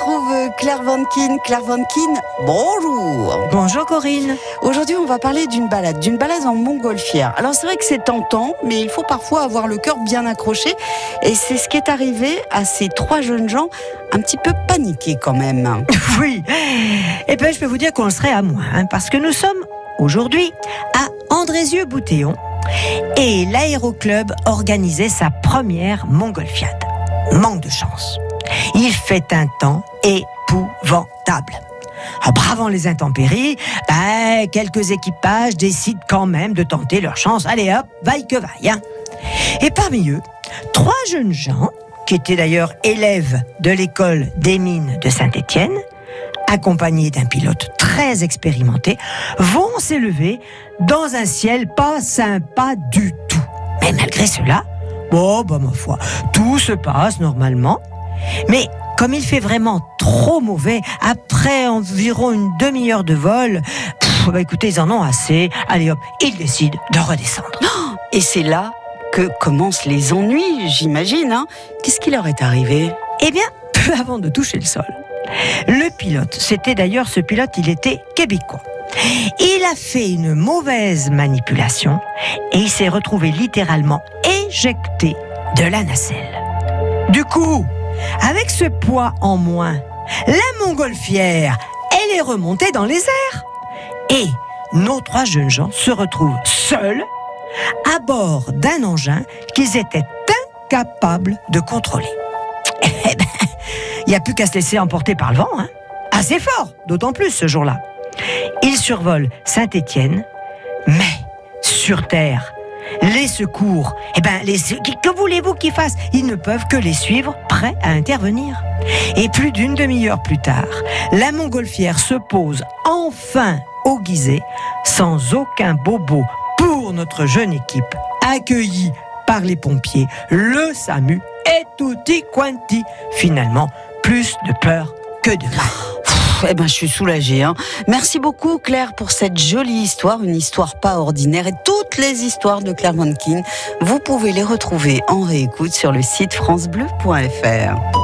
retrouve Claire Vankin. Claire Vankin, bonjour. Bonjour Corinne. Aujourd'hui, on va parler d'une balade, d'une balade en montgolfière. Alors c'est vrai que c'est tentant, mais il faut parfois avoir le cœur bien accroché. Et c'est ce qui est arrivé à ces trois jeunes gens, un petit peu paniqués quand même. Oui. Et bien, je peux vous dire qu'on le serait à moins, hein, parce que nous sommes aujourd'hui à Andrézieux-Boutéon et l'aéroclub organisait sa première montgolfiade. Manque de chance. Il fait un temps épouvantable. En bravant les intempéries, ben, quelques équipages décident quand même de tenter leur chance. Allez hop, vaille que vaille. hein. Et parmi eux, trois jeunes gens, qui étaient d'ailleurs élèves de l'école des mines de Saint-Étienne, accompagnés d'un pilote très expérimenté, vont s'élever dans un ciel pas sympa du tout. Mais malgré cela, bon, bah ma foi, tout se passe normalement. Mais comme il fait vraiment trop mauvais, après environ une demi-heure de vol, pff, bah écoutez, ils en ont assez. Allez hop, ils décident de redescendre. Et c'est là que commencent les ennuis, j'imagine. Hein. Qu'est-ce qui leur est arrivé? Eh bien, peu avant de toucher le sol, le pilote, c'était d'ailleurs ce pilote, il était québécois. Il a fait une mauvaise manipulation et il s'est retrouvé littéralement éjecté de la nacelle. Du coup, avec ce poids en moins, la montgolfière, elle est remontée dans les airs. Et nos trois jeunes gens se retrouvent seuls à bord d'un engin qu'ils étaient incapables de contrôler. Eh ben, il n'y a plus qu'à se laisser emporter par le vent, hein. Assez fort, d'autant plus ce jour-là. Ils survolent Saint-Étienne, mais sur Terre, les secours, eh ben, que voulez-vous qu'ils fassent? Ils ne peuvent que les suivre, prêts à intervenir. Et plus d'une demi-heure plus tard, la montgolfière se pose enfin au Gizeh, sans aucun bobo pour notre jeune équipe, accueillie par les pompiers, le SAMU et tutti quanti. Finalement, plus de peur que de mal. Eh ben, je suis soulagée. Hein. Merci beaucoup, Claire, pour cette jolie histoire, une histoire pas ordinaire. Et toutes les histoires de Claire Vankin, vous pouvez les retrouver en réécoute sur le site francebleu.fr.